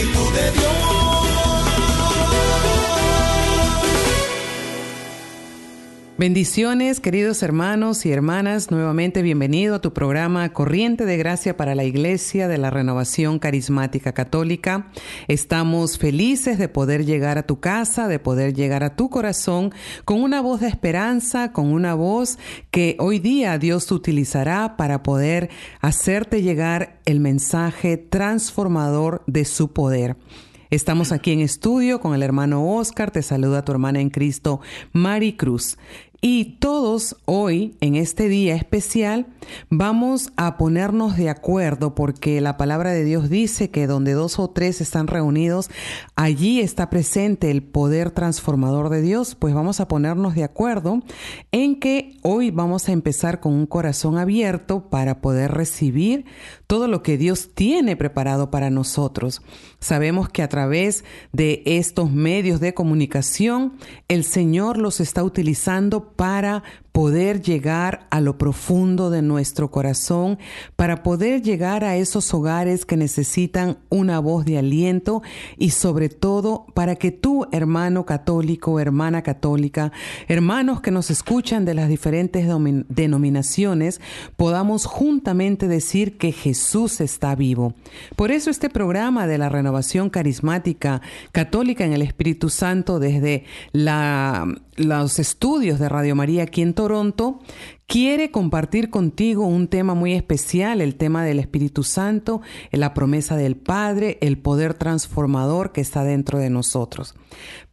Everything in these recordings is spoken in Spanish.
Espíritu de Dios. Bendiciones, queridos hermanos y hermanas, nuevamente bienvenido a tu programa Corriente de Gracia para la Iglesia de la Renovación Carismática Católica. Estamos felices de poder llegar a tu casa, de poder llegar a tu corazón con una voz de esperanza, con una voz que hoy día Dios utilizará para poder hacerte llegar el mensaje transformador de su poder. Estamos aquí en estudio con el hermano Oscar, te saluda tu hermana en Cristo, Mari Cruz. Y todos hoy, en este día especial, vamos a ponernos de acuerdo porque la palabra de Dios dice que donde dos o tres están reunidos, allí está presente el poder transformador de Dios. Pues vamos a ponernos de acuerdo en que hoy vamos a empezar con un corazón abierto para poder recibir todo lo que Dios tiene preparado para nosotros. Sabemos que a través de estos medios de comunicación, el Señor los está utilizando para poder llegar a lo profundo de nuestro corazón, para poder llegar a esos hogares que necesitan una voz de aliento y sobre todo para que tú, hermano católico, hermana católica, hermanos que nos escuchan de las diferentes denominaciones, podamos juntamente decir que Jesús está vivo. Por eso este programa de la renovación carismática católica en el Espíritu Santo desde la, los estudios de Radio María aquí en Toronto quiere compartir contigo un tema muy especial, el tema del Espíritu Santo, la promesa del Padre, el poder transformador que está dentro de nosotros.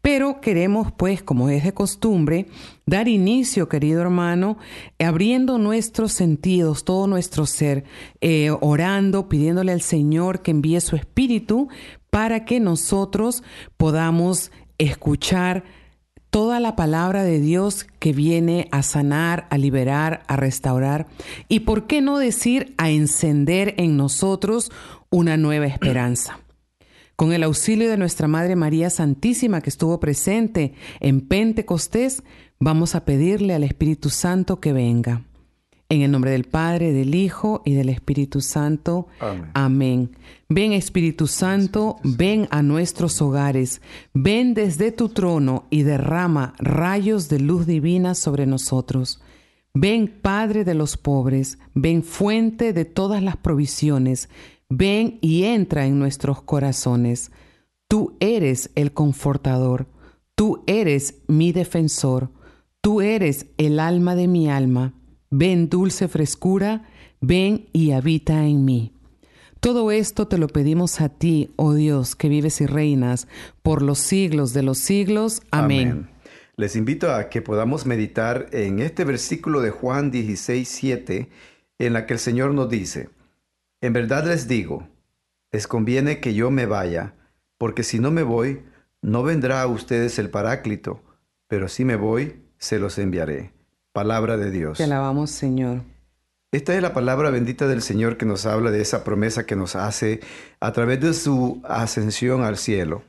Pero queremos, pues, como es de costumbre, dar inicio, querido hermano, abriendo nuestros sentidos, todo nuestro ser, eh, orando, pidiéndole al Señor que envíe su Espíritu para que nosotros podamos escuchar toda la palabra de Dios que viene a sanar, a liberar, a restaurar y, ¿por qué no decir, a encender en nosotros una nueva esperanza? Con el auxilio de nuestra Madre María Santísima que estuvo presente en Pentecostés, vamos a pedirle al Espíritu Santo que venga. En el nombre del Padre, del Hijo y del Espíritu Santo. Amén. Amén. Ven Espíritu Santo, ven a nuestros hogares, ven desde tu trono y derrama rayos de luz divina sobre nosotros. Ven Padre de los pobres, ven fuente de todas las provisiones, ven y entra en nuestros corazones. Tú eres el confortador, tú eres mi defensor, tú eres el alma de mi alma. Ven dulce frescura, ven y habita en mí. Todo esto te lo pedimos a ti, oh Dios, que vives y reinas por los siglos de los siglos. Amén. Les invito a que podamos meditar en este versículo de Juan 16, 7, en la que el Señor nos dice, En verdad les digo, les conviene que yo me vaya, porque si no me voy, no vendrá a ustedes el Paráclito, pero si me voy, se los enviaré. Palabra de Dios. Te alabamos, Señor. Esta es la palabra bendita del Señor que nos habla de esa promesa que nos hace a través de su ascensión al cielo.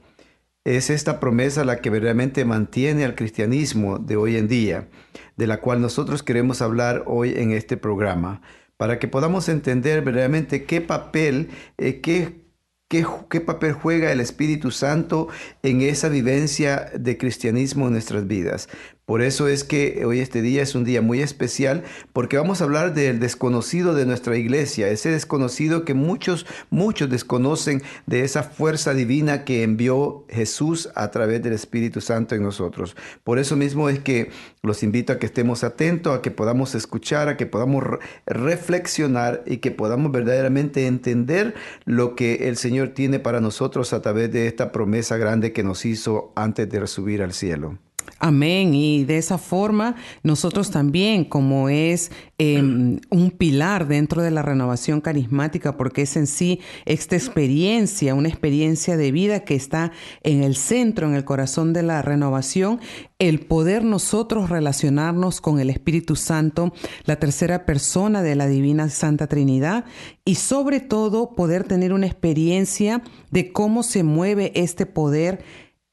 Es esta promesa la que verdaderamente mantiene al cristianismo de hoy en día, de la cual nosotros queremos hablar hoy en este programa, para que podamos entender verdaderamente qué papel, eh, qué ¿Qué, ¿Qué, papel juega el Espíritu Santo en esa vivencia de cristianismo en nuestras vidas? Por eso es que hoy este día es un día muy especial porque vamos a hablar del desconocido de nuestra iglesia, ese desconocido que muchos, muchos desconocen de esa fuerza divina que envió Jesús a través del Espíritu Santo en nosotros. Por eso mismo es que los invito a que estemos atentos, a que podamos escuchar, a que podamos reflexionar y que podamos verdaderamente entender lo que el Señor tiene para nosotros a través de esta promesa grande que nos hizo antes de subir al cielo. Amén. Y de esa forma, nosotros también, como es em, un pilar dentro de la renovación carismática, porque es en sí esta experiencia, una experiencia de vida que está en el centro, en el corazón de la renovación, el poder nosotros relacionarnos con el Espíritu Santo, la tercera persona de la Divina Santa Trinidad, y sobre todo poder tener una experiencia de cómo se mueve este poder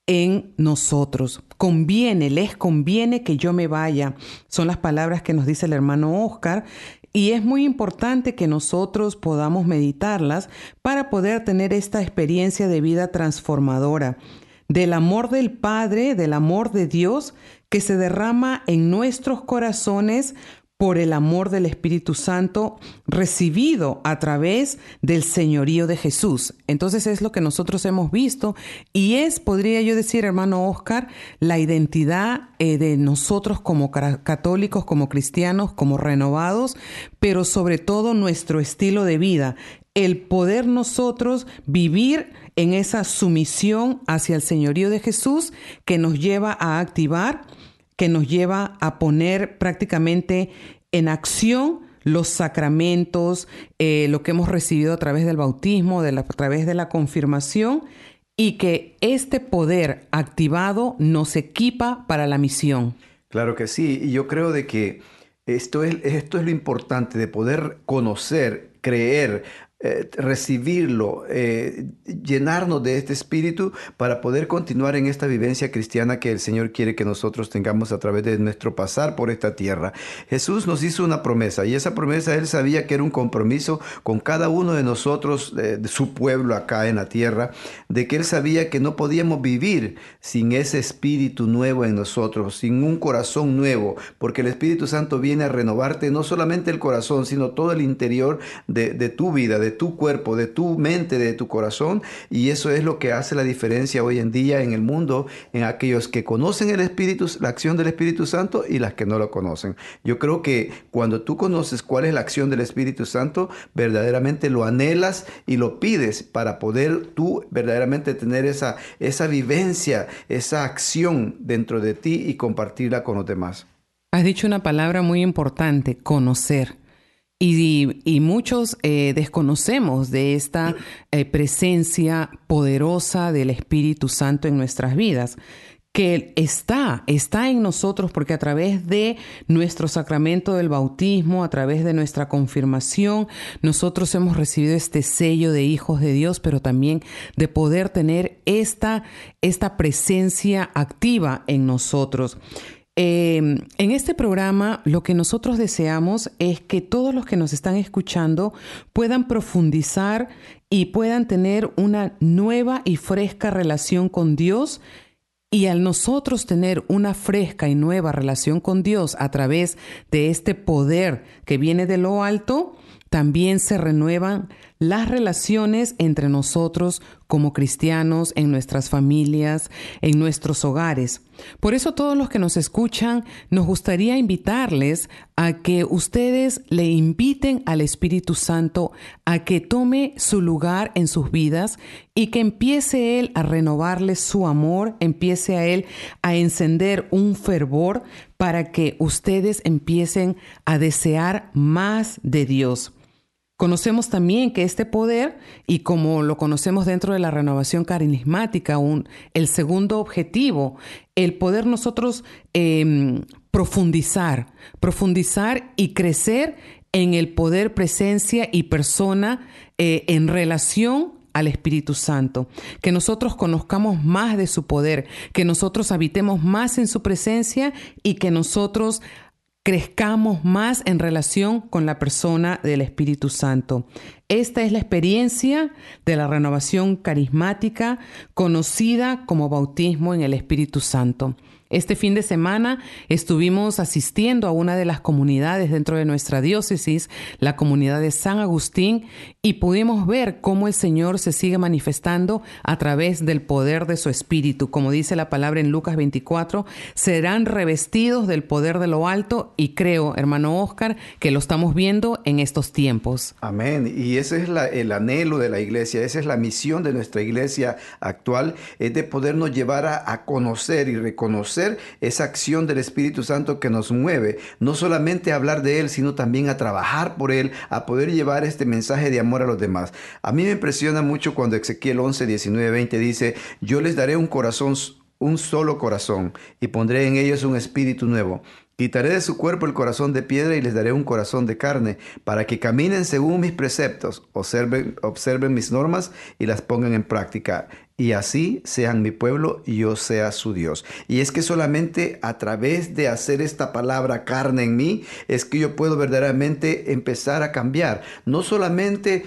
en nosotros. Conviene, les conviene que yo me vaya. Son las palabras que nos dice el hermano Oscar. Y es muy importante que nosotros podamos meditarlas para poder tener esta experiencia de vida transformadora, del amor del Padre, del amor de Dios que se derrama en nuestros corazones por el amor del Espíritu Santo recibido a través del señorío de Jesús. Entonces es lo que nosotros hemos visto y es, podría yo decir, hermano Oscar, la identidad eh, de nosotros como católicos, como cristianos, como renovados, pero sobre todo nuestro estilo de vida, el poder nosotros vivir en esa sumisión hacia el señorío de Jesús que nos lleva a activar que nos lleva a poner prácticamente en acción los sacramentos, eh, lo que hemos recibido a través del bautismo, de a través de la confirmación, y que este poder activado nos equipa para la misión. Claro que sí, y yo creo de que esto es, esto es lo importante, de poder conocer, creer, eh, recibirlo, eh, llenarnos de este espíritu para poder continuar en esta vivencia cristiana que el Señor quiere que nosotros tengamos a través de nuestro pasar por esta tierra. Jesús nos hizo una promesa y esa promesa Él sabía que era un compromiso con cada uno de nosotros, de su pueblo acá en la tierra, de que Él sabía que no podíamos vivir sin ese espíritu nuevo en nosotros, sin un corazón nuevo, porque el Espíritu Santo viene a renovarte no solamente el corazón, sino todo el interior de, de tu vida, de tu cuerpo, de tu mente, de tu corazón. Y eso es lo que hace la diferencia hoy en día en el mundo, en aquellos que conocen el Espíritu, la acción del Espíritu Santo y las que no lo conocen. Yo creo que cuando tú conoces cuál es la acción del Espíritu Santo, verdaderamente lo anhelas y lo pides para poder tú verdaderamente tener esa, esa vivencia, esa acción dentro de ti y compartirla con los demás. Has dicho una palabra muy importante, conocer. Y, muchos eh, desconocemos de esta eh, presencia poderosa del Espíritu Santo en nuestras vidas que está, está en nosotros porque a través de nuestro sacramento del bautismo, a través de nuestra confirmación, nosotros hemos recibido este sello de hijos de Dios, pero también de poder tener esta, esta presencia activa en nosotros. Em, en este programa lo que nosotros deseamos es que todos los que nos están escuchando puedan profundizar y puedan tener una nueva y fresca relación con Dios. Y al nosotros tener una fresca y nueva relación con Dios a través de este poder que viene de lo alto, también se renuevan las relaciones entre nosotros como cristianos, en nuestras familias, en nuestros hogares. Por eso todos los que nos escuchan, nos gustaría invitarles a que ustedes le inviten al Espíritu Santo a que tome su lugar en sus vidas y que empiece Él a renovarles su amor, empiece a Él a encender un fervor para que ustedes empiecen a desear más de Dios. Conocemos también que este poder, y como lo conocemos dentro de la renovación carismática, un, el segundo objetivo, el poder nosotros em, profundizar, profundizar y crecer en el poder, presencia y persona eh, en relación al Espíritu Santo, que nosotros conozcamos más de su poder, que nosotros habitemos más en su presencia y que nosotros crezcamos más en relación con la persona del Espíritu Santo. Esta es la experiencia de la renovación carismática conocida como bautismo en el Espíritu Santo. Este fin de semana estuvimos asistiendo a una de las comunidades dentro de nuestra diócesis, la comunidad de San Agustín, y pudimos ver cómo el Señor se sigue manifestando a través del poder de su Espíritu. Como dice la palabra en Lucas 24, serán revestidos del poder de lo alto y creo, hermano Oscar, que lo estamos viendo en estos tiempos. Amén. Y ese es el anhelo de la iglesia, esa es la misión de nuestra iglesia actual, es de podernos llevar a, a conocer y reconocer esa acción del Espíritu Santo que nos mueve, no solamente a hablar de Él, sino también a trabajar por Él, a poder llevar este mensaje de amor a los demás. A mí me impresiona mucho cuando Ezequiel 11, 19, 20 dice, yo les daré un corazón un solo corazón y pondré en ellos un espíritu nuevo. Quitaré de su cuerpo el corazón de piedra y les daré un corazón de carne, para que caminen según mis preceptos, observen, mis normas y las pongan en práctica. Y así sean mi pueblo y yo sea su Dios. Y es que solamente a través de hacer esta palabra carne en mí, es que yo puedo verdaderamente empezar a cambiar. No solamente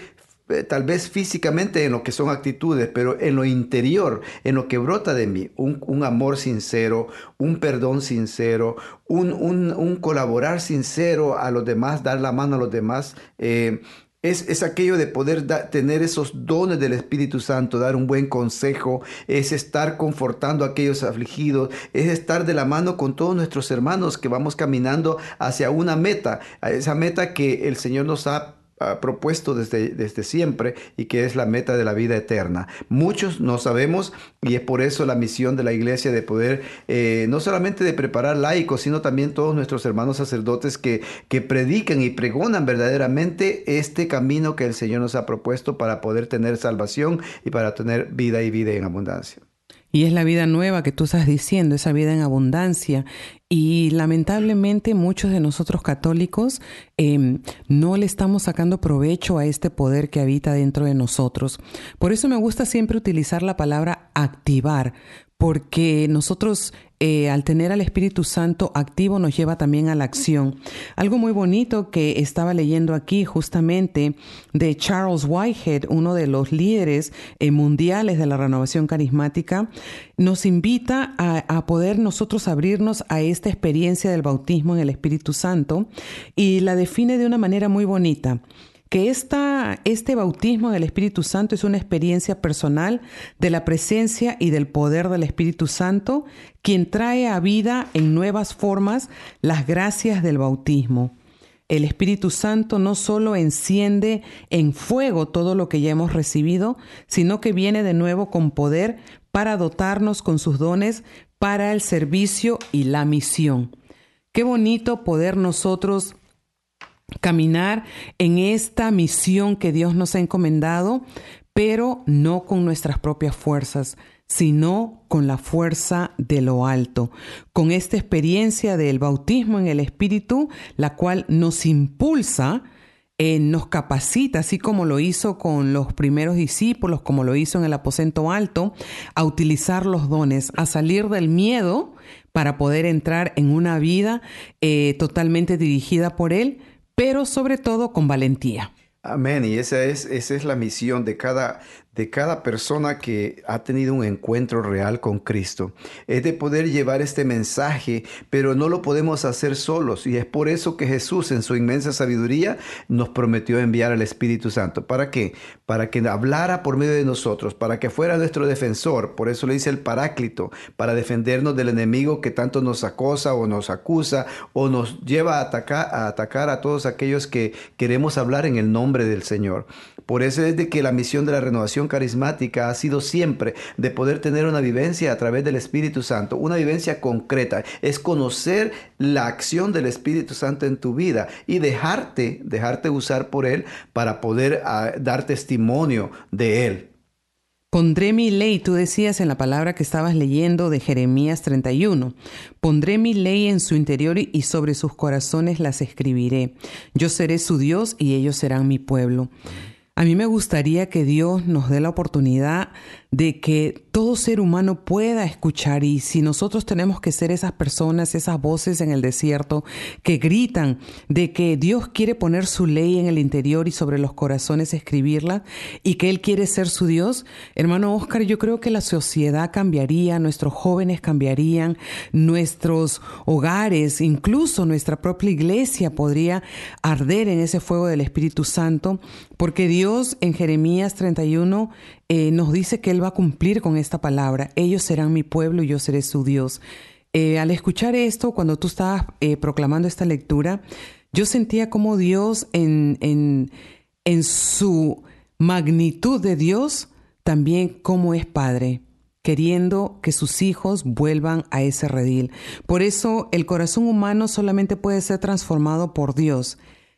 tal vez físicamente en lo que son actitudes, pero en lo interior, en lo que brota de mí, un, amor sincero, un perdón sincero, un, colaborar sincero a los demás, dar la mano a los demás. Eh, es, aquello de poder tener esos dones del Espíritu Santo, dar un buen consejo, es estar confortando a aquellos afligidos, es estar de la mano con todos nuestros hermanos que vamos caminando hacia una meta, esa meta que el Señor nos ha propuesto desde, desde siempre y que es la meta de la vida eterna. Muchos no sabemos y es por eso la misión de la iglesia de poder eh, no solamente de preparar laicos, sino también todos nuestros hermanos sacerdotes que, que predican y pregonan verdaderamente este camino que el Señor nos ha propuesto para poder tener salvación y para tener vida y vida en abundancia. Y es la vida nueva que tú estás diciendo, esa vida en abundancia. Y lamentablemente muchos de nosotros católicos em, no le estamos sacando provecho a este poder que habita dentro de nosotros. Por eso me gusta siempre utilizar la palabra activar, porque nosotros eh, al tener al Espíritu Santo activo nos lleva también a la acción. Algo muy bonito que estaba leyendo aquí justamente de Charles Whitehead, uno de los líderes eh, mundiales de la renovación carismática, nos invita a, a poder nosotros abrirnos a esta experiencia del bautismo en el Espíritu Santo y la define de una manera muy bonita que esta, este bautismo del Espíritu Santo es una experiencia personal de la presencia y del poder del Espíritu Santo, quien trae a vida en nuevas formas las gracias del bautismo. El Espíritu Santo no solo enciende en fuego todo lo que ya hemos recibido, sino que viene de nuevo con poder para dotarnos con sus dones para el servicio y la misión. Qué bonito poder nosotros caminar en esta misión que Dios nos ha encomendado, pero no con nuestras propias fuerzas, sino con la fuerza de lo alto, con esta experiencia del bautismo en el Espíritu, la cual nos impulsa, eh, nos capacita, así como lo hizo con los primeros discípulos, como lo hizo en el aposento alto, a utilizar los dones, a salir del miedo para poder entrar en una vida eh, totalmente dirigida por Él, pero sobre todo con valentía. Amén. Y esa es, esa es la misión de cada, de cada persona que ha tenido un encuentro real con Cristo. Es de poder llevar este mensaje, pero no lo podemos hacer solos. Y es por eso que Jesús en su inmensa sabiduría nos prometió enviar al Espíritu Santo. ¿Para qué? Para que hablara por medio de nosotros, para que fuera nuestro defensor. Por eso le dice el Paráclito, para defendernos del enemigo que tanto nos acosa o nos acusa o nos lleva a atacar a, atacar a todos aquellos que queremos hablar en el nombre del Señor. Por eso es de que la misión de la renovación carismática ha sido siempre de poder tener una vivencia a través del Espíritu Santo, una vivencia concreta, es conocer la acción del Espíritu Santo en tu vida y dejarte, dejarte usar por Él para poder ah, dar testimonio de Él. Pondré mi ley, tú decías en la palabra que estabas leyendo de Jeremías 31, pondré mi ley en su interior y sobre sus corazones las escribiré. Yo seré su Dios y ellos serán mi pueblo. A mí me gustaría que Dios nos dé la oportunidad de que todo ser humano pueda escuchar y si nosotros tenemos que ser esas personas, esas voces en el desierto que gritan de que Dios quiere poner su ley en el interior y sobre los corazones escribirla y que Él quiere ser su Dios, hermano Oscar, yo creo que la sociedad cambiaría, nuestros jóvenes cambiarían, nuestros hogares, incluso nuestra propia iglesia podría arder en ese fuego del Espíritu Santo, porque Dios en Jeremías 31 eh, nos dice que Va a cumplir con esta palabra. Ellos serán mi pueblo y yo seré su Dios. Eh, al escuchar esto, cuando tú estabas eh, proclamando esta lectura, yo sentía como Dios en, en, en su magnitud de Dios, también como es Padre queriendo que sus hijos vuelvan a ese redil. Por eso el corazón humano solamente puede ser transformado por Dios.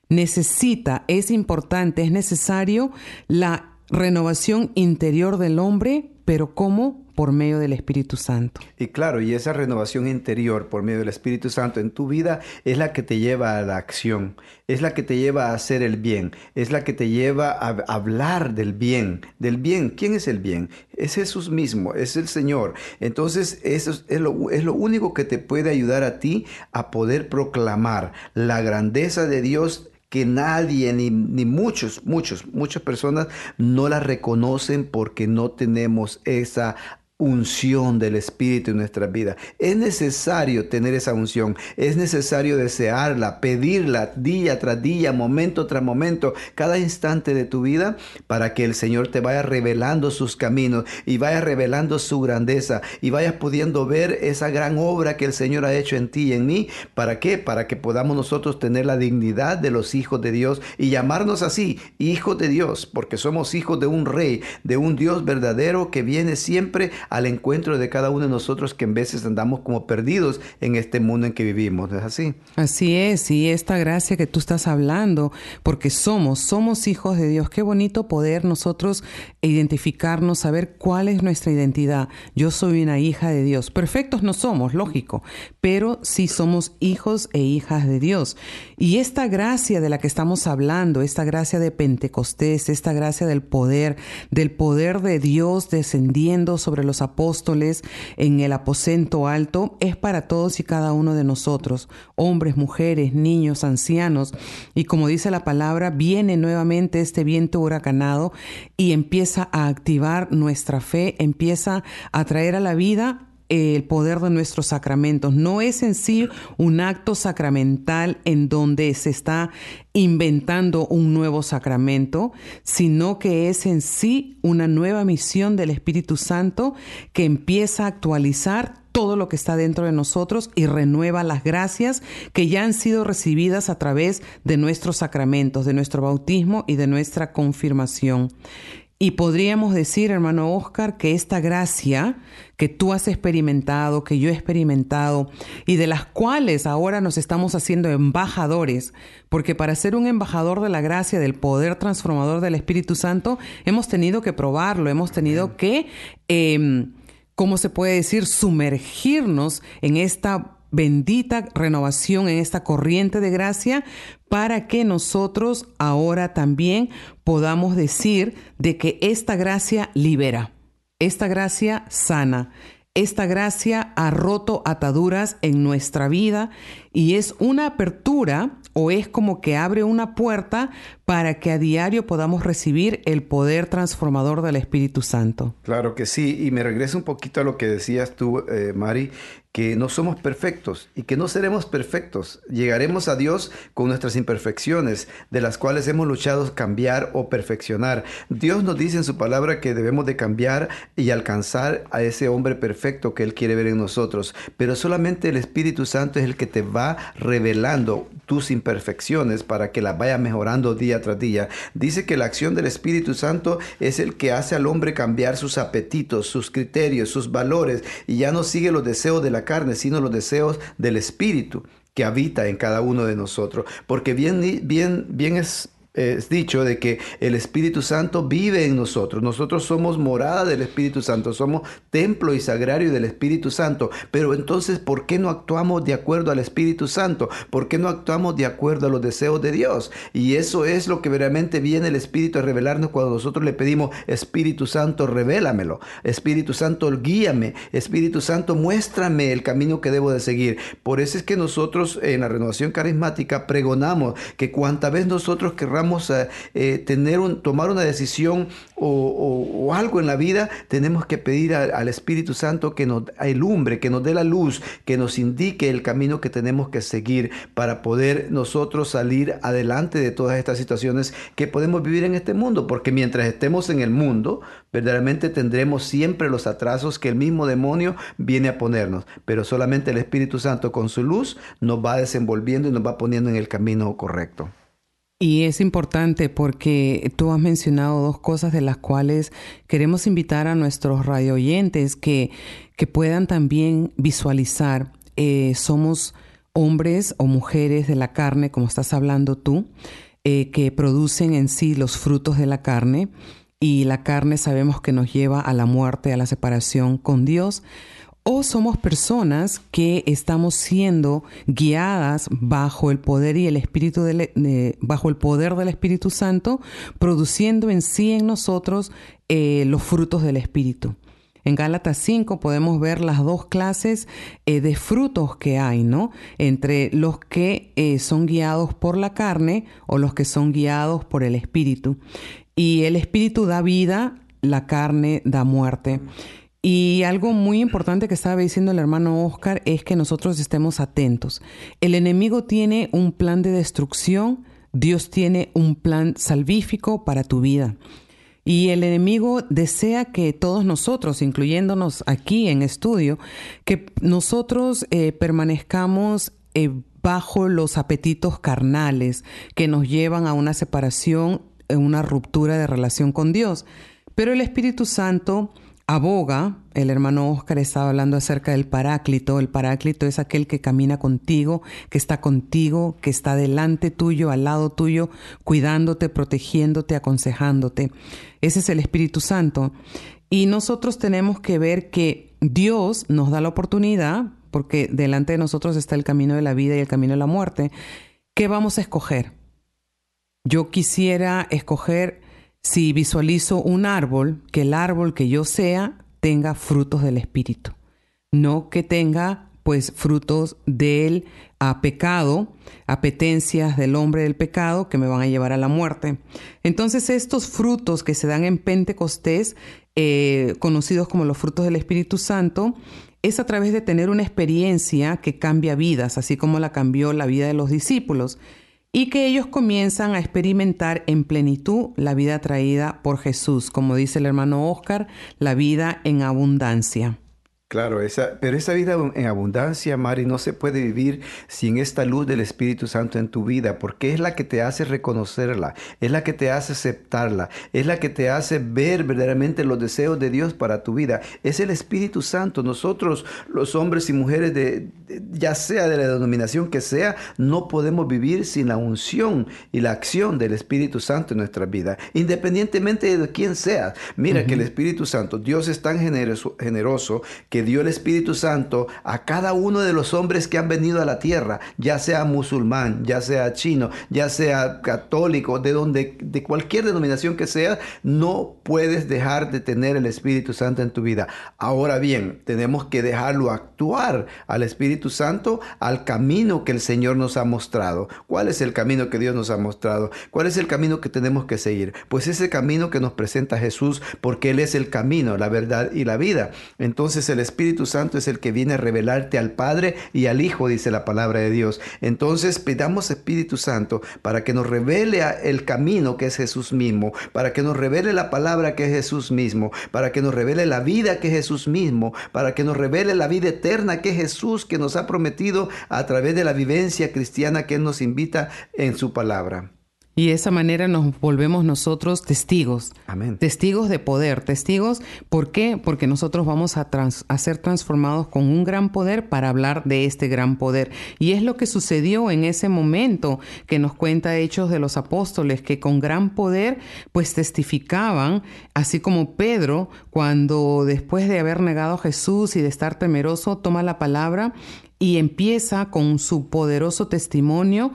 Necesita, es importante, es necesario la renovación interior del hombre, pero ¿cómo? Por medio del Espíritu Santo. Y claro, y esa renovación interior por medio del Espíritu Santo en tu vida es la que te lleva a la acción, es la que te lleva a hacer el bien, es la que te lleva a hablar del bien, del bien. ¿Quién es el bien? Es Jesús mismo, es el Señor. Entonces, eso es lo, es lo único que te puede ayudar a ti a poder proclamar la grandeza de Dios que nadie, ni, ni, muchos, muchos, muchas personas no la reconocen porque no tenemos esa unción del Espíritu en nuestra vida. Es necesario tener esa unción, es necesario desearla, pedirla día tras día, momento tras momento, cada instante de tu vida, para que el Señor te vaya revelando sus caminos y vaya revelando su grandeza y vayas pudiendo ver esa gran obra que el Señor ha hecho en ti y en mí. ¿Para qué? Para que podamos nosotros tener la dignidad de los hijos de Dios y llamarnos así, hijos de Dios, porque somos hijos de un rey, de un Dios verdadero que viene siempre al encuentro de cada uno de nosotros que en veces andamos como perdidos en este mundo en que vivimos. ¿Es así? Así es, y esta gracia que tú estás hablando, porque somos, somos hijos de Dios. Qué bonito poder nosotros identificarnos, saber cuál es nuestra identidad. Yo soy una hija de Dios. Perfectos no somos, lógico, pero sí somos hijos e hijas de Dios. Y esta gracia de la que estamos hablando, esta gracia de Pentecostés, esta gracia del poder, del poder de Dios descendiendo sobre los apóstoles en el aposento alto es para todos y cada uno de nosotros, hombres, mujeres, niños, ancianos. Y como dice la palabra, viene nuevamente este viento huracanado y empieza a activar nuestra fe, empieza a traer a la vida el poder de nuestros sacramentos. No es en sí un acto sacramental en donde se está inventando un nuevo sacramento, sino que es en sí una nueva misión del Espíritu Santo que empieza a actualizar todo lo que está dentro de nosotros y renueva las gracias que ya han sido recibidas a través de nuestros sacramentos, de nuestro bautismo y de nuestra confirmación. Y podríamos decir, hermano Oscar, que esta gracia que tú has experimentado, que yo he experimentado, y de las cuales ahora nos estamos haciendo embajadores, porque para ser un embajador de la gracia, del poder transformador del Espíritu Santo, hemos tenido que probarlo, hemos tenido que, eh, ¿cómo se puede decir?, sumergirnos en esta bendita renovación en esta corriente de gracia para que nosotros ahora también podamos decir de que esta gracia libera, esta gracia sana, esta gracia ha roto ataduras en nuestra vida y es una apertura o es como que abre una puerta para que a diario podamos recibir el poder transformador del Espíritu Santo. Claro que sí, y me regreso un poquito a lo que decías tú, eh, Mari, que no somos perfectos y que no seremos perfectos. Llegaremos a Dios con nuestras imperfecciones, de las cuales hemos luchado cambiar o perfeccionar. Dios nos dice en su palabra que debemos de cambiar y alcanzar a ese hombre perfecto que Él quiere ver en nosotros. Pero solamente el Espíritu Santo es el que te va revelando tus imperfecciones para que las vaya mejorando día tras día. Dice que la acción del Espíritu Santo es el que hace al hombre cambiar sus apetitos, sus criterios, sus valores y ya no sigue los deseos de la carne, sino los deseos del Espíritu que habita en cada uno de nosotros. Porque bien, bien, bien es es dicho de que el Espíritu Santo vive en nosotros. Nosotros somos morada del Espíritu Santo, somos templo y sagrario del Espíritu Santo. Pero entonces, ¿por qué no actuamos de acuerdo al Espíritu Santo? ¿Por qué no actuamos de acuerdo a los deseos de Dios? Y eso es lo que verdaderamente viene el Espíritu a revelarnos cuando nosotros le pedimos, Espíritu Santo, revélamelo. Espíritu Santo, guíame. Espíritu Santo, muéstrame el camino que debo de seguir. Por eso es que nosotros en la renovación carismática pregonamos que cuanta vez nosotros querramos a eh, tener un, tomar una decisión o, algo en la vida, tenemos que pedir al Espíritu Santo que nos ilumbre, que nos dé la luz, que nos indique el camino que tenemos que seguir para poder nosotros salir adelante de todas estas situaciones que podemos vivir en este mundo. Porque mientras estemos en el mundo, verdaderamente tendremos siempre los atrasos que el mismo demonio viene a ponernos. Pero solamente el Espíritu Santo con su luz nos va desenvolviendo y nos va poniendo en el camino correcto. Y es importante porque tú has mencionado dos cosas de las cuales queremos invitar a nuestros radio oyentes que, que puedan también visualizar. Eh, somos hombres o mujeres de la carne, como estás hablando tú, eh, que producen en sí los frutos de la carne. Y la carne sabemos que nos lleva a la muerte, a la separación con Dios o somos personas que estamos siendo guiadas bajo el poder y el espíritu bajo el poder del Espíritu Santo, produciendo en sí en nosotros eh, los frutos del Espíritu. En Gálatas 5 podemos ver las dos clases eh, de frutos que hay, ¿no? Entre los que eh, son guiados por la carne o los que son guiados por el Espíritu. Y el Espíritu da vida, la carne da muerte. Y algo muy importante que estaba diciendo el hermano Oscar es que nosotros estemos atentos. El enemigo tiene un plan de destrucción, Dios tiene un plan salvífico para tu vida. Y el enemigo desea que todos nosotros, incluyéndonos aquí en estudio, que nosotros eh, permanezcamos eh, bajo los apetitos carnales que nos llevan a una separación, una ruptura de relación con Dios. Pero el Espíritu Santo aboga, el hermano Oscar estaba hablando acerca del paráclito, el paráclito es aquel que camina contigo, que está contigo, que está delante tuyo, al lado tuyo, cuidándote, protegiéndote, aconsejándote. Ese es el Espíritu Santo. Y nosotros tenemos que ver que Dios nos da la oportunidad, porque delante de nosotros está el camino de la vida y el camino de la muerte. ¿Qué vamos a escoger? Yo quisiera escoger si visualizo un árbol, que el árbol que yo sea tenga frutos del Espíritu, no que tenga pues frutos del a pecado, apetencias del hombre del pecado que me van a llevar a la muerte. Entonces estos frutos que se dan en Pentecostés, eh, conocidos como los frutos del Espíritu Santo, es a través de tener una experiencia que cambia vidas, así como la cambió la vida de los discípulos y que ellos comienzan a experimentar en plenitud la vida traída por Jesús, como dice el hermano Oscar, la vida en abundancia. Claro, esa, pero esa vida en abundancia, Mari, no se puede vivir sin esta luz del Espíritu Santo en tu vida, porque es la que te hace reconocerla, es la que te hace aceptarla, es la que te hace ver verdaderamente los deseos de Dios para tu vida. Es el Espíritu Santo. Nosotros, los hombres y mujeres, de, ya sea de la denominación que sea, no podemos vivir sin la unción y la acción del Espíritu Santo en nuestra vida, independientemente de quién sea. Mira que el Espíritu Santo, Dios es tan generoso, generoso que dio el Espíritu Santo a cada uno de los hombres que han venido a la tierra, ya sea musulmán, ya sea chino, ya sea católico, de donde, de cualquier denominación que sea, no puedes dejar de tener el Espíritu Santo en tu vida. Ahora bien, tenemos que dejarlo actuar al Espíritu Santo al camino que el Señor nos ha mostrado. ¿Cuál es el camino que Dios nos ha mostrado? ¿Cuál es el camino que tenemos que seguir? Pues ese camino que nos presenta Jesús, porque Él es el camino, la verdad y la vida. Entonces el Espíritu Santo es el que viene a revelarte al Padre y al Hijo, dice la palabra de Dios. Entonces pidamos Espíritu Santo para que nos revele el camino que es Jesús mismo, para que nos revele la palabra que es Jesús mismo, para que nos revele la vida que es Jesús mismo, para que nos revele la vida eterna que es Jesús que nos ha prometido a través de la vivencia cristiana que Él nos invita en su palabra. Y de esa manera nos volvemos nosotros testigos. Amén. Testigos de poder. Testigos, ¿por qué? Porque nosotros vamos a, a ser transformados con un gran poder para hablar de este gran poder. Y es lo que sucedió en ese momento que nos cuenta Hechos de los Apóstoles, que con gran poder pues testificaban, así como Pedro, cuando después de haber negado a Jesús y de estar temeroso, toma la palabra y empieza con su poderoso testimonio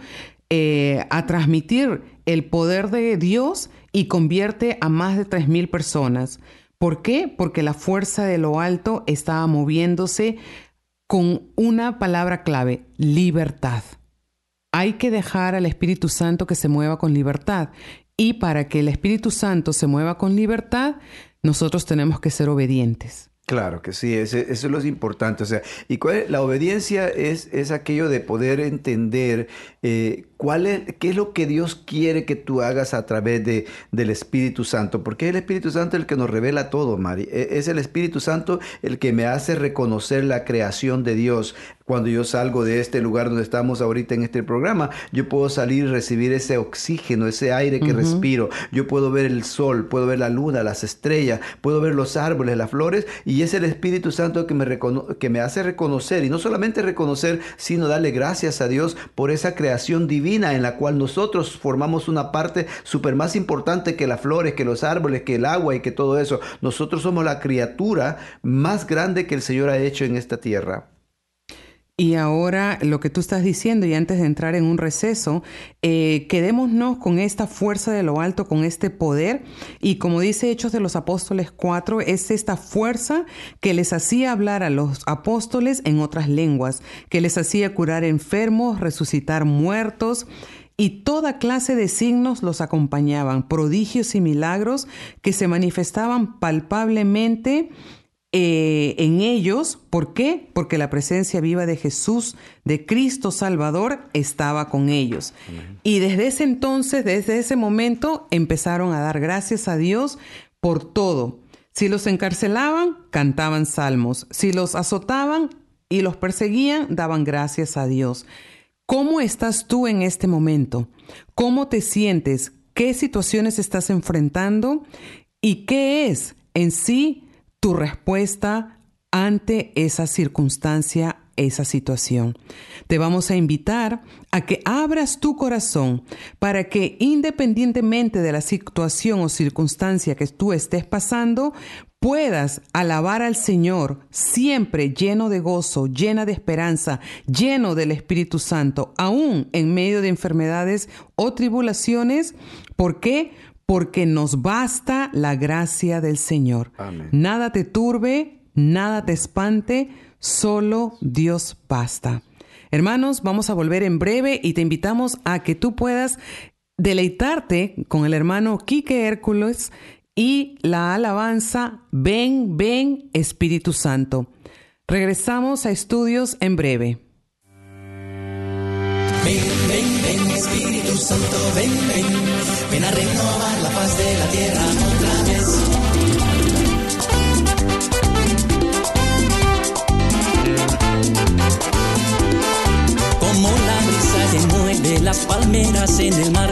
eh, a transmitir el poder de Dios y convierte a más de 3.000 personas. ¿Por qué? Porque la fuerza de lo alto estaba moviéndose con una palabra clave, libertad. Hay que dejar al Espíritu Santo que se mueva con libertad. Y para que el Espíritu Santo se mueva con libertad, nosotros tenemos que ser obedientes. Claro que sí, eso, es lo importante. O sea, y la obediencia es, es aquello de poder entender eh, cuál es, qué es lo que Dios quiere que tú hagas a través de, del Espíritu Santo. Porque es el Espíritu Santo el que nos revela todo, Mari. E, es el Espíritu Santo el que me hace reconocer la creación de Dios, cuando yo salgo de este lugar donde estamos ahorita en este programa, yo puedo salir y recibir ese oxígeno, ese aire que respiro. Yo puedo ver el sol, puedo ver la luna, las estrellas, puedo ver los árboles, las flores, y es el Espíritu Santo que me, que me hace reconocer, y no solamente reconocer, sino darle gracias a Dios por esa creación divina en la cual nosotros formamos una parte súper más importante que las flores, que los árboles, que el agua y que todo eso. Nosotros somos la criatura más grande que el Señor ha hecho en esta tierra. Y ahora lo que tú estás diciendo, y antes de entrar en un receso, eh, quedémonos con esta fuerza de lo alto, con este poder. Y como dice Hechos de los Apóstoles 4, es esta fuerza que les hacía hablar a los apóstoles en otras lenguas, que les hacía curar enfermos, resucitar muertos. Y toda clase de signos los acompañaban, prodigios y milagros que se manifestaban palpablemente eh, en ellos. ¿Por qué? Porque la presencia viva de Jesús, de Cristo Salvador, estaba con ellos. Y desde ese entonces, desde ese momento, empezaron a dar gracias a Dios por todo. Si los encarcelaban, cantaban salmos. Si los azotaban y los perseguían, daban gracias a Dios. ¿Cómo estás tú en este momento? ¿Cómo te sientes? ¿Qué situaciones estás enfrentando? ¿Y qué es en sí tu respuesta ante esa circunstancia, esa situación. Te vamos a invitar a que abras tu corazón para que independientemente de la situación o circunstancia que tú estés pasando, puedas alabar al Señor siempre lleno de gozo, llena de esperanza, lleno del Espíritu Santo, aún en medio de enfermedades o tribulaciones. ¿Por qué? Porque nos basta la gracia del Señor. Nada te turbe, nada te espante, solo Dios basta. Hermanos, vamos a volver en breve y te invitamos a que tú puedas deleitarte con el hermano Quique Hércules y la alabanza Ven, ven Espíritu Santo. Regresamos a estudios en breve. Ven, ven, Santo, ven, ven Ven a renovar la paz de la tierra otra vez. Como la brisa que mueve las palmeras en el mar.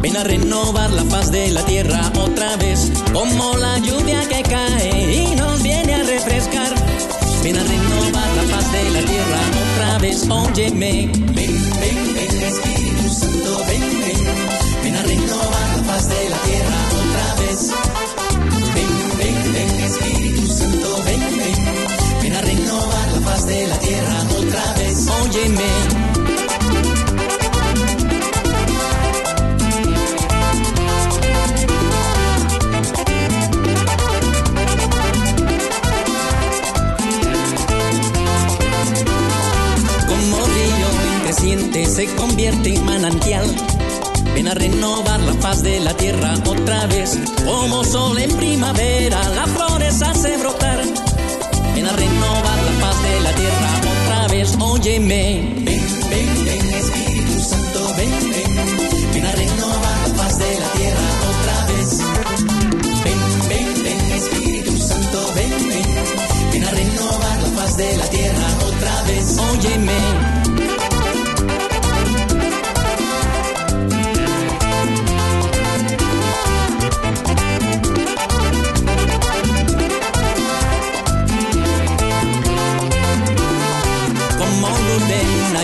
Ven a renovar la paz de la tierra otra vez. Como la lluvia que cae y nos viene a refrescar. Ven a renovar la paz de la tierra otra vez. Óyeme. Ven, ven, ven, Santo, ven, ven renovar la paz de la tierra otra vez. Ven, ven, ven, Espíritu Santo, ven, ven, ven a renovar la paz de la tierra otra vez. Óyeme. Se convierte en manantial Ven a renovar la paz de la tierra otra vez. Como sol en primavera, las flores hace brotar. Ven a renovar la paz de la tierra otra vez. Óyeme. Ven, ven, ven, Espíritu Santo, ven, ven. Ven a renovar la paz de la tierra otra vez. Ven, ven, ven, Espíritu Santo, ven, ven. Ven a renovar la paz de la tierra otra vez. Óyeme.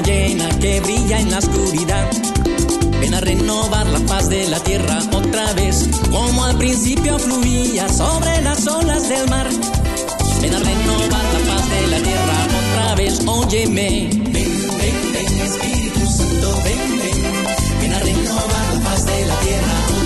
Brilla en la oscuridad. Ven a renovar la paz de la tierra otra vez, como al principio fluía sobre las olas del mar. Ven a renovar la paz de la tierra otra vez, óyeme. Ven, ven, ven, Espíritu Santo, ven, ven. Ven a renovar la paz de la tierra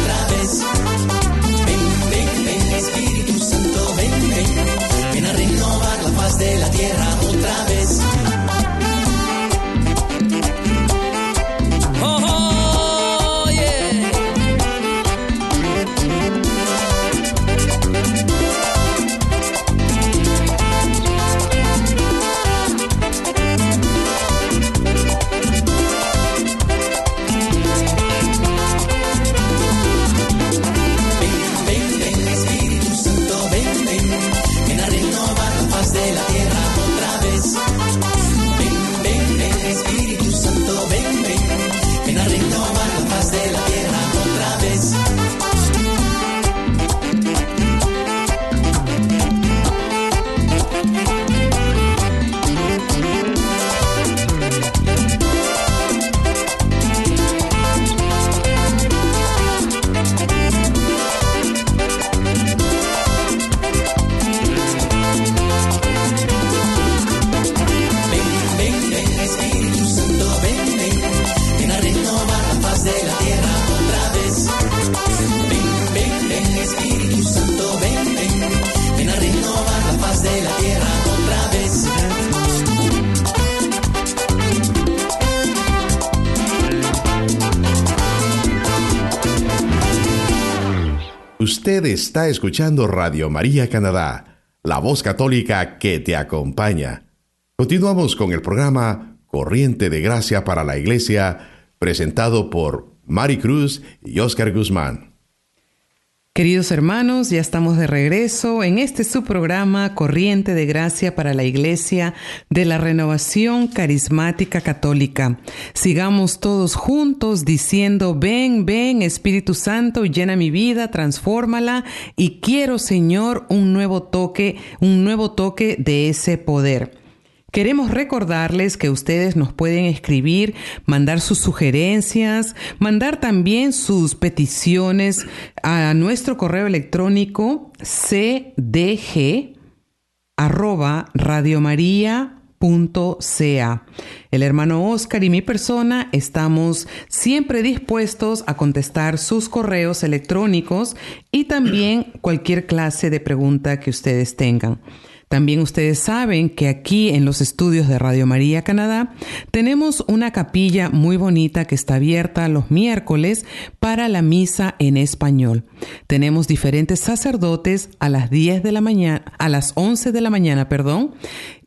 está escuchando Radio María Canadá, la voz católica que te acompaña. Continuamos con el programa Corriente de Gracia para la Iglesia, presentado por Mari Cruz y Oscar Guzmán. Queridos hermanos, ya estamos de regreso en este su programa Corriente de Gracia para la Iglesia de la Renovación Carismática Católica. Sigamos todos juntos diciendo, ven, ven Espíritu Santo, llena mi vida, transfórmala y quiero Señor un nuevo toque, un nuevo toque de ese poder. Queremos recordarles que ustedes nos pueden escribir, mandar sus sugerencias, mandar también sus peticiones a nuestro correo electrónico cdg arroba. El hermano Oscar y mi persona estamos siempre dispuestos a contestar sus correos electrónicos y también cualquier clase de pregunta que ustedes tengan. También ustedes saben que aquí en los estudios de Radio María Canadá tenemos una capilla muy bonita que está abierta los miércoles para la misa en español. Tenemos diferentes sacerdotes a las 10 de la mañana, a las 11 de la mañana, perdón,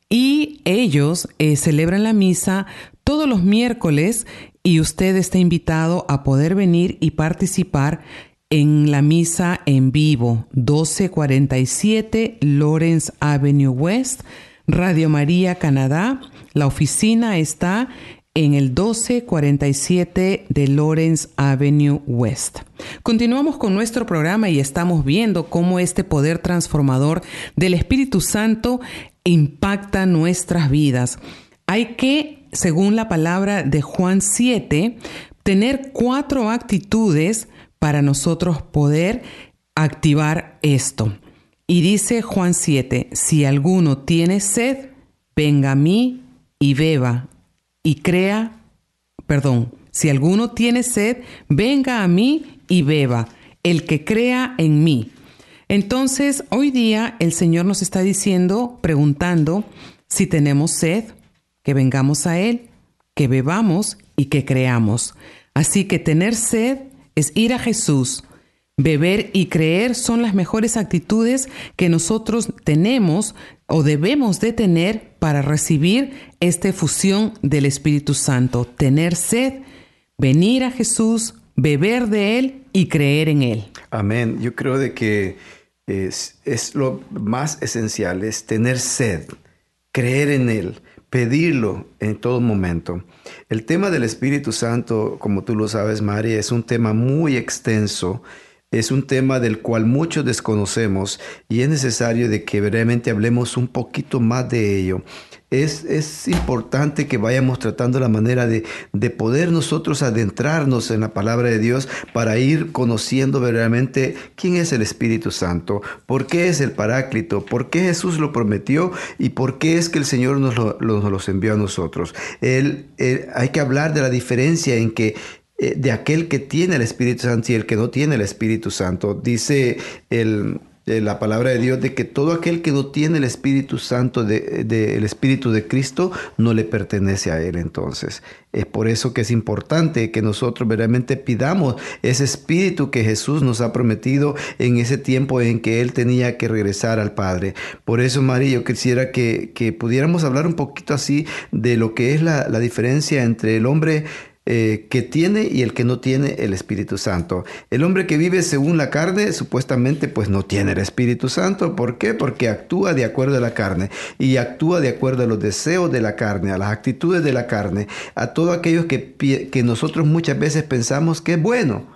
y ellos eh, celebran la misa todos los miércoles y usted está invitado a poder venir y participar en la misa en vivo 1247 Lawrence Avenue West, Radio María Canadá. La oficina está en el 1247 de Lawrence Avenue West. Continuamos con nuestro programa y estamos viendo cómo este poder transformador del Espíritu Santo impacta nuestras vidas. Hay que, según la palabra de Juan 7, tener cuatro actitudes para nosotros poder activar esto. Y dice Juan 7, si alguno tiene sed, venga a mí y beba y crea, perdón, si alguno tiene sed, venga a mí y beba, el que crea en mí. Entonces, hoy día el Señor nos está diciendo, preguntando si tenemos sed, que vengamos a Él, que bebamos y que creamos. Así que tener sed es ir a Jesús. Beber y creer son las mejores actitudes que nosotros tenemos o debemos de tener para recibir esta efusión del Espíritu Santo. Tener sed, venir a Jesús, beber de Él y creer en Él. Amén. Yo creo de que es, es lo más esencial, es tener sed, creer en Él, pedirlo en todo momento. El tema del Espíritu Santo, como tú lo sabes, María, es un tema muy extenso. Es un tema del cual muchos desconocemos y es necesario de que realmente hablemos un poquito más de ello. Es, es importante que vayamos tratando la manera de, de, poder nosotros adentrarnos en la palabra de Dios para ir conociendo verdaderamente quién es el Espíritu Santo, por qué es el Paráclito, por qué Jesús lo prometió y por qué es que el Señor nos, lo, nos los envió a nosotros. Él, hay que hablar de la diferencia en que eh, de aquel que tiene el Espíritu Santo y el que no tiene el Espíritu Santo. Dice eh, la palabra de Dios de que todo aquel que no tiene el Espíritu Santo, de, el Espíritu de Cristo, no le pertenece a Él entonces. Es por eso que es importante que nosotros verdaderamente pidamos ese Espíritu que Jesús nos ha prometido en ese tiempo en que Él tenía que regresar al Padre. Por eso, María, yo quisiera que, pudiéramos hablar un poquito así de lo que es la diferencia entre el hombre eh, que tiene y el que no tiene el Espíritu Santo. El hombre que vive según la carne supuestamente pues no tiene el Espíritu Santo. ¿Por qué? Porque actúa de acuerdo a la carne y actúa de acuerdo a los deseos de la carne, a las actitudes de la carne, a todo aquello que, que nosotros muchas veces pensamos que es bueno.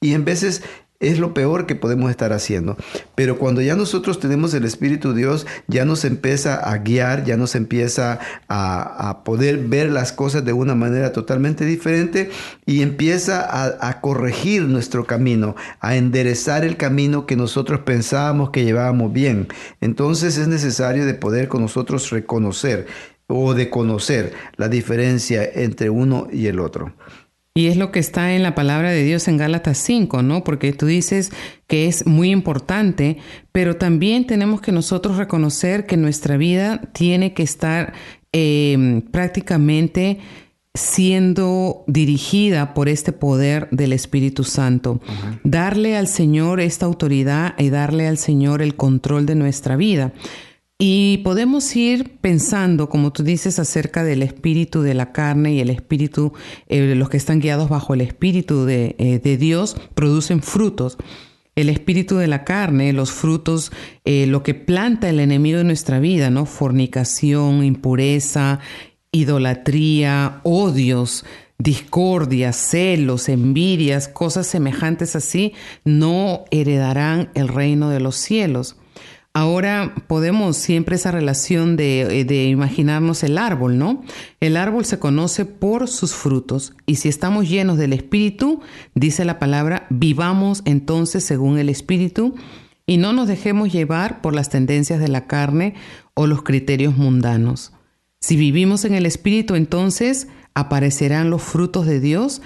Y en veces es lo peor que podemos estar haciendo. Pero cuando ya nosotros tenemos el Espíritu de Dios, ya nos empieza a guiar, ya nos empieza a, poder ver las cosas de una manera totalmente diferente y empieza a, a, corregir nuestro camino, a enderezar el camino que nosotros pensábamos que llevábamos bien. Entonces es necesario de poder con nosotros reconocer o de conocer la diferencia entre uno y el otro. Y es lo que está en la palabra de Dios en Gálatas 5, ¿no? Porque tú dices que es muy importante, pero también tenemos que nosotros reconocer que nuestra vida tiene que estar eh, prácticamente siendo dirigida por este poder del Espíritu Santo. Uh -huh. Darle al Señor esta autoridad y darle al Señor el control de nuestra vida. Y podemos ir pensando, como tú dices, acerca del espíritu de la carne y el espíritu, eh, los que están guiados bajo el espíritu de, eh, de, Dios, producen frutos. El espíritu de la carne, los frutos, eh, lo que planta el enemigo en nuestra vida, ¿no? Fornicación, impureza, idolatría, odios, discordias, celos, envidias, cosas semejantes así, no heredarán el reino de los cielos. Ahora podemos siempre esa relación de, de, imaginarnos el árbol, ¿no? El árbol se conoce por sus frutos y si estamos llenos del Espíritu, dice la palabra, vivamos entonces según el Espíritu y no nos dejemos llevar por las tendencias de la carne o los criterios mundanos. Si vivimos en el Espíritu, entonces aparecerán los frutos de Dios.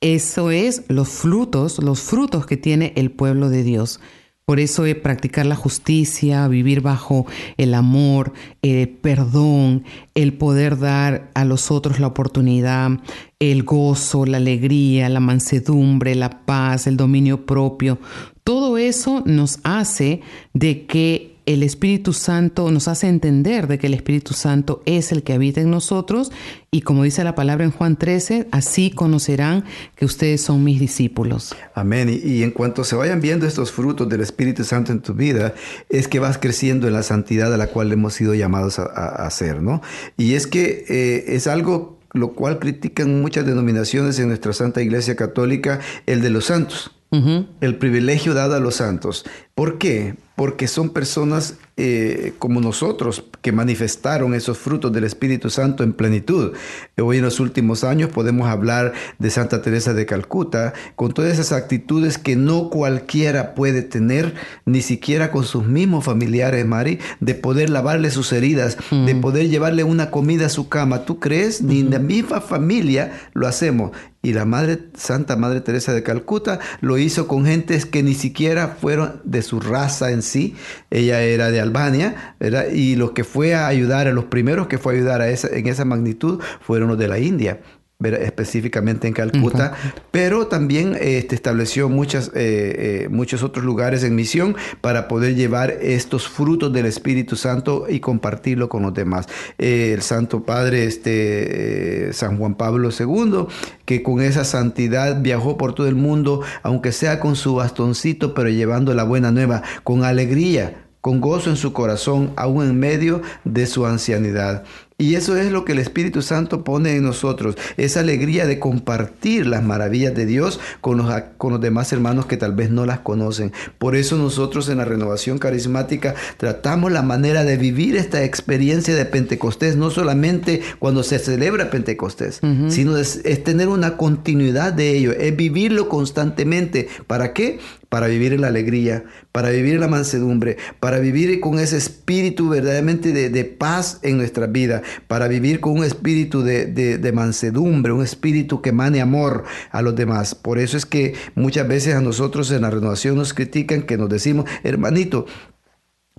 Eso es los frutos, los frutos que tiene el pueblo de Dios. Por eso es practicar la justicia, vivir bajo el amor, el perdón, el poder dar a los otros la oportunidad, el gozo, la alegría, la mansedumbre, la paz, el dominio propio. Todo eso nos hace de que el Espíritu Santo nos hace entender de que el Espíritu Santo es el que habita en nosotros y como dice la palabra en Juan 13, así conocerán que ustedes son mis discípulos. Amén. Y, y, en cuanto se vayan viendo estos frutos del Espíritu Santo en tu vida, es que vas creciendo en la santidad a la cual hemos sido llamados a, a hacer, ¿no? Y es que eh, es algo lo cual critican muchas denominaciones en nuestra Santa Iglesia Católica, el de los santos. Uh -huh. El privilegio dado a los santos. ¿Por qué? Porque son personas eh, como nosotros que manifestaron esos frutos del Espíritu Santo en plenitud. Hoy en los últimos años podemos hablar de Santa Teresa de Calcuta con todas esas actitudes que no cualquiera puede tener, ni siquiera con sus mismos familiares, Mari, de poder lavarle sus heridas, mm. de poder llevarle una comida a su cama. ¿Tú crees? Ni en la misma familia lo hacemos. Y la Madre Santa Madre Teresa de Calcuta lo hizo con gentes que ni siquiera fueron de su raza en sí. Ella era de Albania. Y los que fue a ayudar, a los primeros que fue a ayudar a esa, en esa magnitud fueron los de la India específicamente en Calcuta, uh -huh. pero también este, estableció muchas, eh, eh, muchos otros lugares en misión para poder llevar estos frutos del Espíritu Santo y compartirlo con los demás. Eh, el Santo Padre este, San Juan Pablo II, que con esa santidad viajó por todo el mundo, aunque sea con su bastoncito, pero llevando la buena nueva, con alegría, con gozo en su corazón, aún en medio de su ancianidad. Y eso es lo que el Espíritu Santo pone en nosotros, esa alegría de compartir las maravillas de Dios con los, con los demás hermanos que tal vez no las conocen. Por eso nosotros en la renovación carismática tratamos la manera de vivir esta experiencia de Pentecostés, no solamente cuando se celebra Pentecostés, sino es, es tener una continuidad de ello, es vivirlo constantemente. ¿Para qué? para vivir en la alegría, para vivir en la mansedumbre, para vivir con ese espíritu verdaderamente de, paz en nuestra vida, para vivir con un espíritu de, de, mansedumbre, un espíritu que mane amor a los demás. Por eso es que muchas veces a nosotros en la renovación nos critican que nos decimos, hermanito,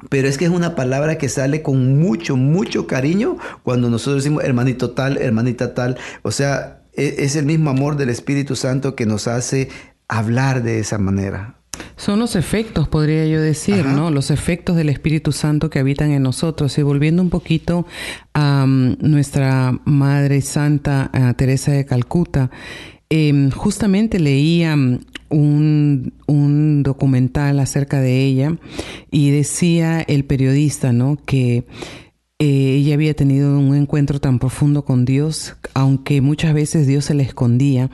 pero es que es una palabra que sale con mucho, mucho cariño cuando nosotros decimos hermanito tal, hermanita tal. O sea, e, es el mismo amor del Espíritu Santo que nos hace hablar de esa manera. Son los efectos, podría yo decir, ¿no? Los efectos del Espíritu Santo que habitan en nosotros. Y volviendo un poquito a mm, nuestra Madre Santa Teresa de Calcuta, em, justamente leía mm, un, un, documental acerca de ella y decía el periodista, ¿no? Que eh, ella había tenido un encuentro tan profundo con Dios, aunque muchas veces Dios se le escondía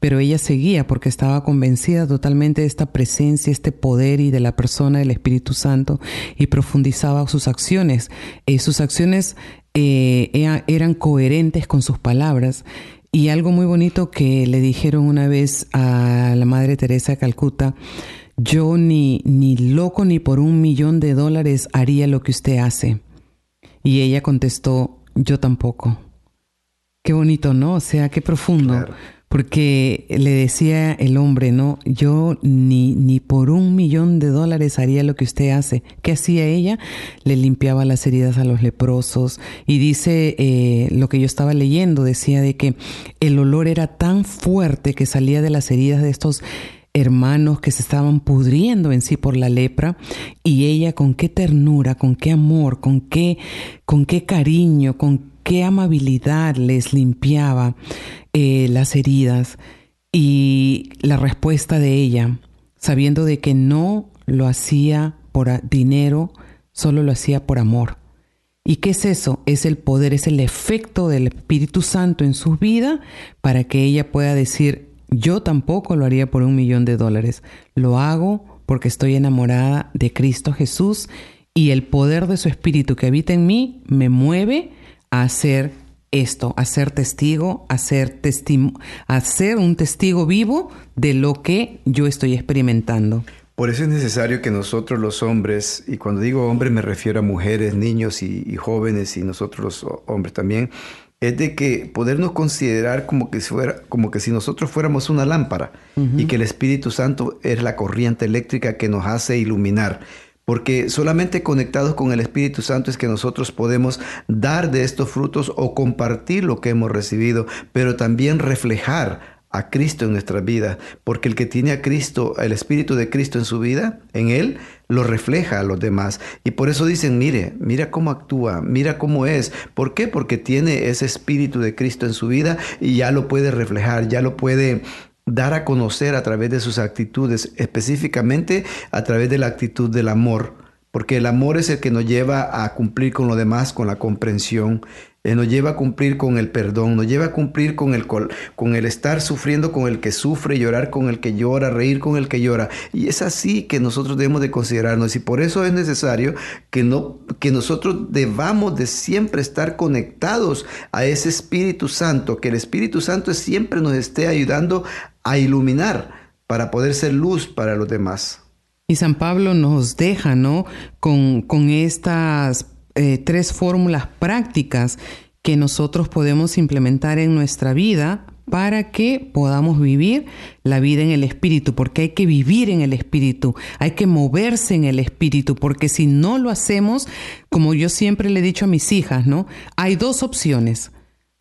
pero ella seguía porque estaba convencida totalmente de esta presencia, este poder y de la persona del Espíritu Santo y profundizaba sus acciones. Eh, sus acciones eh, eran coherentes con sus palabras. Y algo muy bonito que le dijeron una vez a la Madre Teresa de Calcuta, yo ni, ni loco ni por un millón de dólares haría lo que usted hace. Y ella contestó, yo tampoco. Qué bonito, ¿no? O sea, qué profundo porque le decía el hombre, no, yo ni, ni por un millón de dólares haría lo que usted hace. ¿Qué hacía ella? Le limpiaba las heridas a los leprosos y dice eh, lo que yo estaba leyendo, decía de que el olor era tan fuerte que salía de las heridas de estos hermanos que se estaban pudriendo en sí por la lepra y ella con qué ternura, con qué amor, con qué, con qué cariño, con qué amabilidad les limpiaba eh, las heridas y la respuesta de ella, sabiendo de que no lo hacía por dinero, solo lo hacía por amor. ¿Y qué es eso? Es el poder, es el efecto del Espíritu Santo en su vida para que ella pueda decir, yo tampoco lo haría por un millón de dólares, lo hago porque estoy enamorada de Cristo Jesús y el poder de su Espíritu que habita en mí me mueve a hacer esto, a ser testigo, a ser, a ser un testigo vivo de lo que yo estoy experimentando. Por eso es necesario que nosotros los hombres, y cuando digo hombres me refiero a mujeres, niños y, jóvenes y nosotros los hombres también, es de que podernos considerar como que, fuera, como que si nosotros fuéramos una lámpara y que el Espíritu Santo es la corriente eléctrica que nos hace iluminar porque solamente conectados con el Espíritu Santo es que nosotros podemos dar de estos frutos o compartir lo que hemos recibido, pero también reflejar a Cristo en nuestra vida, porque el que tiene a Cristo, el Espíritu de Cristo en su vida, en él, lo refleja a los demás. Y por eso dicen, mire, mira cómo actúa, mira cómo es. ¿Por qué? Porque tiene ese Espíritu de Cristo en su vida y ya lo puede reflejar, ya lo puede dar a conocer a través de sus actitudes, específicamente a través de la actitud del amor, porque el amor es el que nos lleva a cumplir con lo demás, con la comprensión, eh, nos lleva a cumplir con el perdón, nos lleva a cumplir con el, con el estar sufriendo con el que sufre, llorar con el que llora, reír con el que llora. Y es así que nosotros debemos de considerarnos y por eso es necesario que, no, que nosotros debamos de siempre estar conectados a ese Espíritu Santo, que el Espíritu Santo siempre nos esté ayudando a iluminar para poder ser luz para los demás. Y San Pablo nos deja, ¿no? Con, con estas eh, tres fórmulas prácticas que nosotros podemos implementar en nuestra vida para que podamos vivir la vida en el espíritu, porque hay que vivir en el espíritu, hay que moverse en el espíritu, porque si no lo hacemos, como yo siempre le he dicho a mis hijas, ¿no? Hay dos opciones,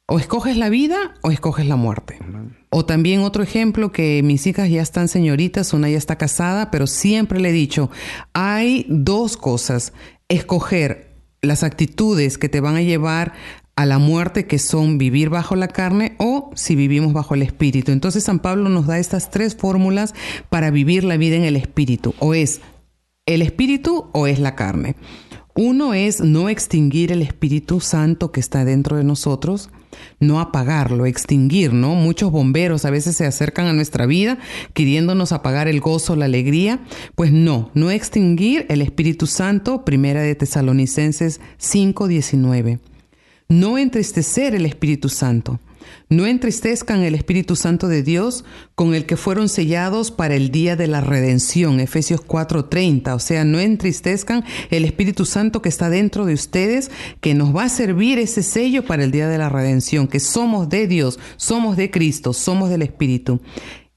o escoges la vida o escoges la muerte. O también otro ejemplo que mis hijas ya están señoritas, una ya está casada, pero siempre le he dicho, hay dos cosas, escoger las actitudes que te van a llevar a la muerte, que son vivir bajo la carne o si vivimos bajo el espíritu. Entonces San Pablo nos da estas tres fórmulas para vivir la vida en el espíritu. O es el espíritu o es la carne. Uno es no extinguir el Espíritu Santo que está dentro de nosotros, no apagarlo, extinguir, ¿no? Muchos bomberos a veces se acercan a nuestra vida queriéndonos apagar el gozo, la alegría. Pues no, no extinguir el Espíritu Santo, primera de Tesalonicenses 5:19. No entristecer el Espíritu Santo. No entristezcan el Espíritu Santo de Dios con el que fueron sellados para el día de la redención, Efesios 4:30. O sea, no entristezcan el Espíritu Santo que está dentro de ustedes, que nos va a servir ese sello para el día de la redención, que somos de Dios, somos de Cristo, somos del Espíritu.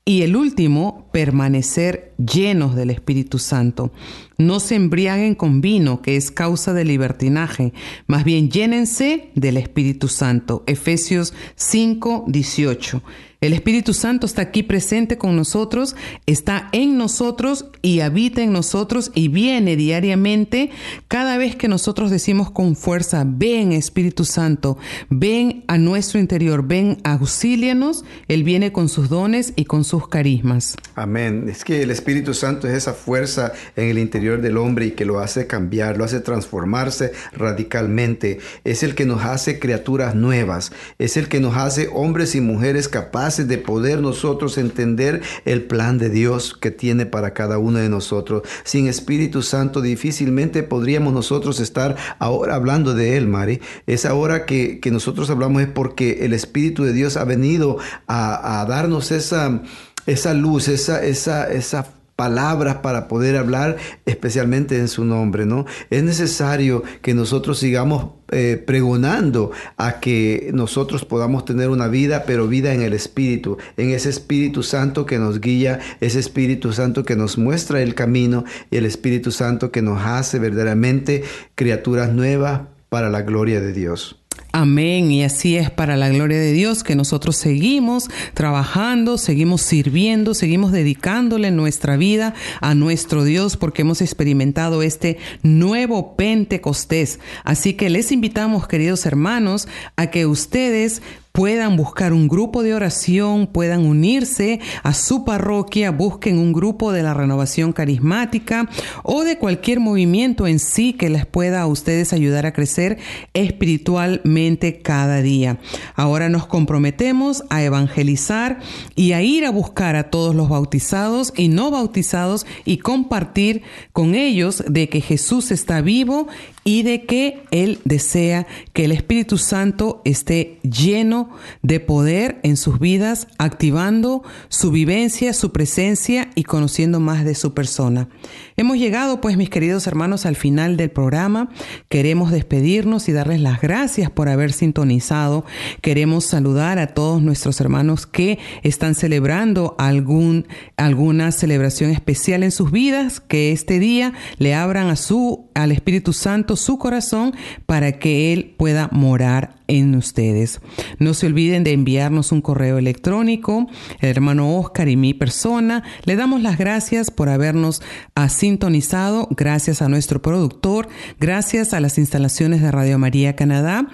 Y el último, permanecer llenos del Espíritu Santo. No se embriaguen con vino, que es causa de libertinaje, más bien llénense del Espíritu Santo. Efesios 5, 18. El Espíritu Santo está aquí presente con nosotros, está en nosotros y habita en nosotros y viene diariamente cada vez que nosotros decimos con fuerza, ven Espíritu Santo, ven a nuestro interior, ven, auxílianos, Él viene con sus dones y con sus carismas. Amén. Es que el Espíritu Santo es esa fuerza en el interior del hombre y que lo hace cambiar, lo hace transformarse radicalmente. Es el que nos hace criaturas nuevas, es el que nos hace hombres y mujeres capaces de poder nosotros entender el plan de Dios que tiene para cada uno de nosotros. Sin Espíritu Santo difícilmente podríamos nosotros estar ahora hablando de Él, Mari. Es ahora que, nosotros hablamos es porque el Espíritu de Dios ha venido a, darnos esa, esa luz, esa, esa, esa palabras para poder hablar especialmente en su nombre, ¿no? Es necesario que nosotros sigamos eh, pregonando a que nosotros podamos tener una vida, pero vida en el Espíritu, en ese Espíritu Santo que nos guía, ese Espíritu Santo que nos muestra el camino y el Espíritu Santo que nos hace verdaderamente criaturas nuevas para la gloria de Dios. Amén. Y así es para la gloria de Dios que nosotros seguimos trabajando, seguimos sirviendo, seguimos dedicándole nuestra vida a nuestro Dios porque hemos experimentado este nuevo Pentecostés. Así que les invitamos, queridos hermanos, a que ustedes puedan buscar un grupo de oración, puedan unirse a su parroquia, busquen un grupo de la renovación carismática o de cualquier movimiento en sí que les pueda a ustedes ayudar a crecer espiritualmente cada día. Ahora nos comprometemos a evangelizar y a ir a buscar a todos los bautizados y no bautizados y compartir con ellos de que Jesús está vivo y de que Él desea que el Espíritu Santo esté lleno de poder en sus vidas, activando su vivencia, su presencia y conociendo más de su persona. Hemos llegado, pues, mis queridos hermanos, al final del programa. Queremos despedirnos y darles las gracias por haber sintonizado. Queremos saludar a todos nuestros hermanos que están celebrando algún, alguna celebración especial en sus vidas, que este día le abran a su, al Espíritu Santo su corazón para que Él pueda morar en ustedes. No se olviden de enviarnos un correo electrónico, el hermano Oscar y mi persona. Le damos las gracias por habernos ah, sintonizado, gracias a nuestro productor, gracias a las instalaciones de Radio María Canadá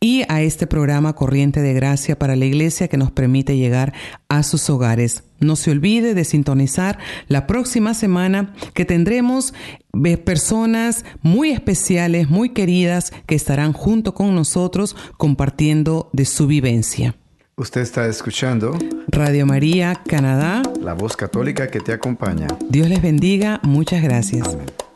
y a este programa Corriente de Gracia para la Iglesia que nos permite llegar a sus hogares. No se olvide de sintonizar la próxima semana que tendremos eh, personas muy especiales, muy queridas, que estarán junto con nosotros compartiendo de su vivencia. Usted está escuchando Radio María Canadá, la voz católica que te acompaña. Dios les bendiga, muchas gracias. que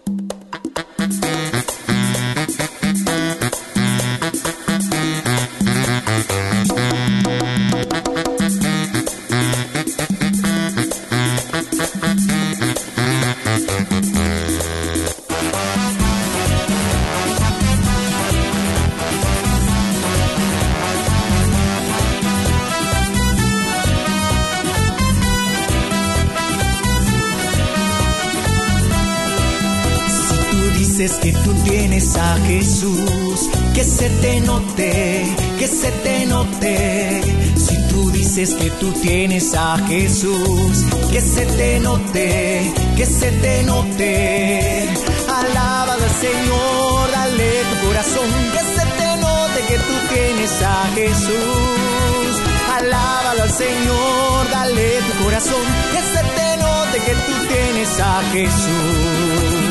a Jesús, que se te note, que se te note. Si tú dices que tú tienes a Jesús, que se te note, que se te note. Alaba al Señor, dale tu corazón, que se te note que tú tienes a Jesús. Alábalo al Señor, dale tu corazón, que se te note que tú tienes a Jesús.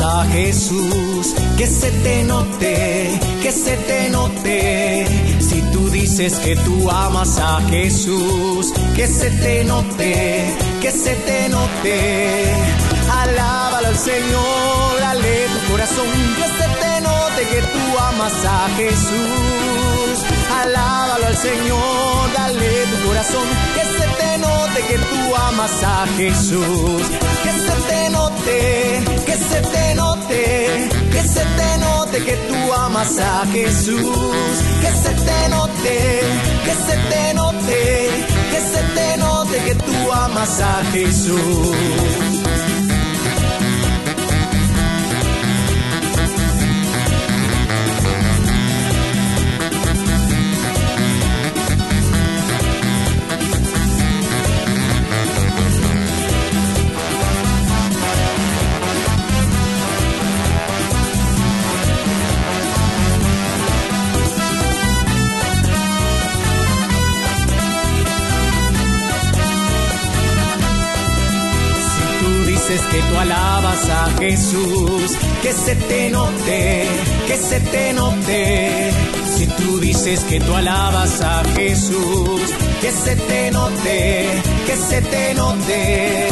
A Jesús, que se te note, que se te note. Si tú dices que tú amas a Jesús, que se te note, que se te note. Alábalo al Señor, dale tu corazón, que se te note que tú amas a Jesús. Alábalo al Señor, dale tu corazón, que se te amas a Jesús. Que se te note, que se te note, que se te note que tú amas a Jesús. Que se te note, que se te note, que se te note que tú amas a Jesús. Jesús, que se te note, que se te note. Si tú dices que tú alabas a Jesús, que se te note, que se te note.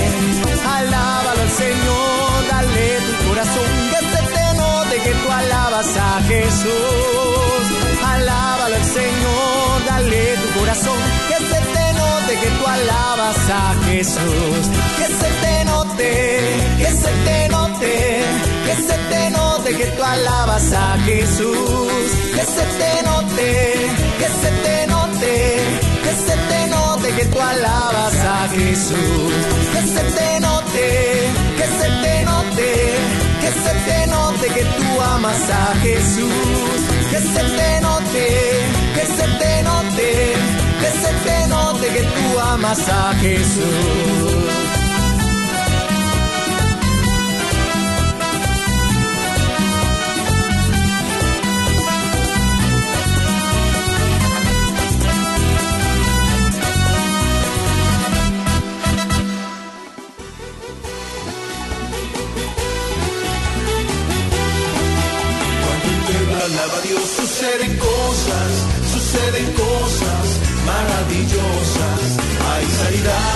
Alábalo al Señor, dale tu corazón, que se te note que tú alabas a Jesús. Alábalo al Señor, dale tu corazón, que se te note que tú alabas a Jesús. Que se te que se te note, que se te note que tú alabas a Jesús, que se te note, que se te note, que se te note que tú alabas a Jesús, que se te note, que se te note, que se te note que tú amas a Jesús, que se te note, que se te note, que se te note que tú amas a Jesús. Suceden cosas, suceden cosas maravillosas. Hay sanidad,